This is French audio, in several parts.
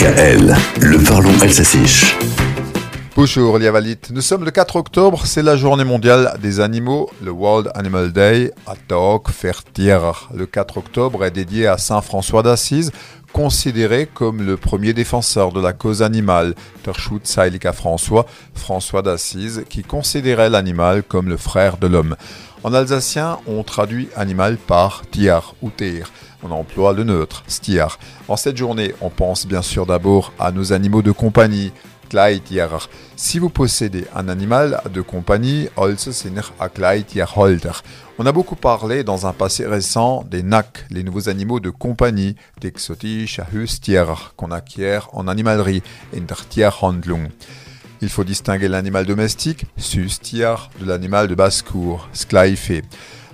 DKL, le parlons s'affiche. Bonjour Liavalit, nous sommes le 4 octobre, c'est la journée mondiale des animaux, le World Animal Day à Tok Fertier. Le 4 octobre est dédié à Saint François d'Assise, considéré comme le premier défenseur de la cause animale, Terschut Sailika François, François d'Assise, qui considérait l'animal comme le frère de l'homme. En alsacien, on traduit animal par tiar ou ter. On emploie le neutre, stiar. En cette journée, on pense bien sûr d'abord à nos animaux de compagnie, si vous possédez un animal de compagnie, on a beaucoup parlé dans un passé récent des NAC, les nouveaux animaux de compagnie, d'exotische qu'on acquiert en animalerie, in der Tierhandlung. Il faut distinguer l'animal domestique, Sustier, de l'animal de basse-cour, Skleife.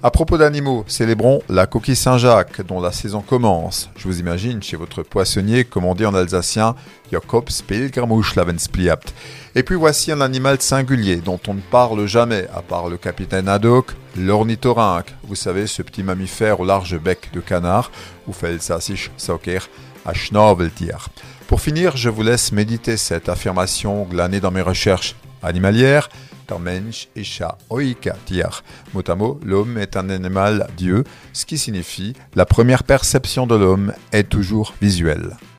À propos d'animaux, célébrons la coquille Saint-Jacques dont la saison commence. Je vous imagine chez votre poissonnier, comme on dit en alsacien, Jakobs Pilgermuschlavenspliapt. Et puis voici un animal singulier dont on ne parle jamais, à part le capitaine Haddock, l'ornithorynque. Vous savez, ce petit mammifère au large bec de canard, ou Felsassisch Soker, à Schnorveltier. Pour finir, je vous laisse méditer cette affirmation glanée dans mes recherches animalières. Der Mensch oika tiar. Mot à mot, l'homme est un animal Dieu, ce qui signifie la première perception de l'homme est toujours visuelle.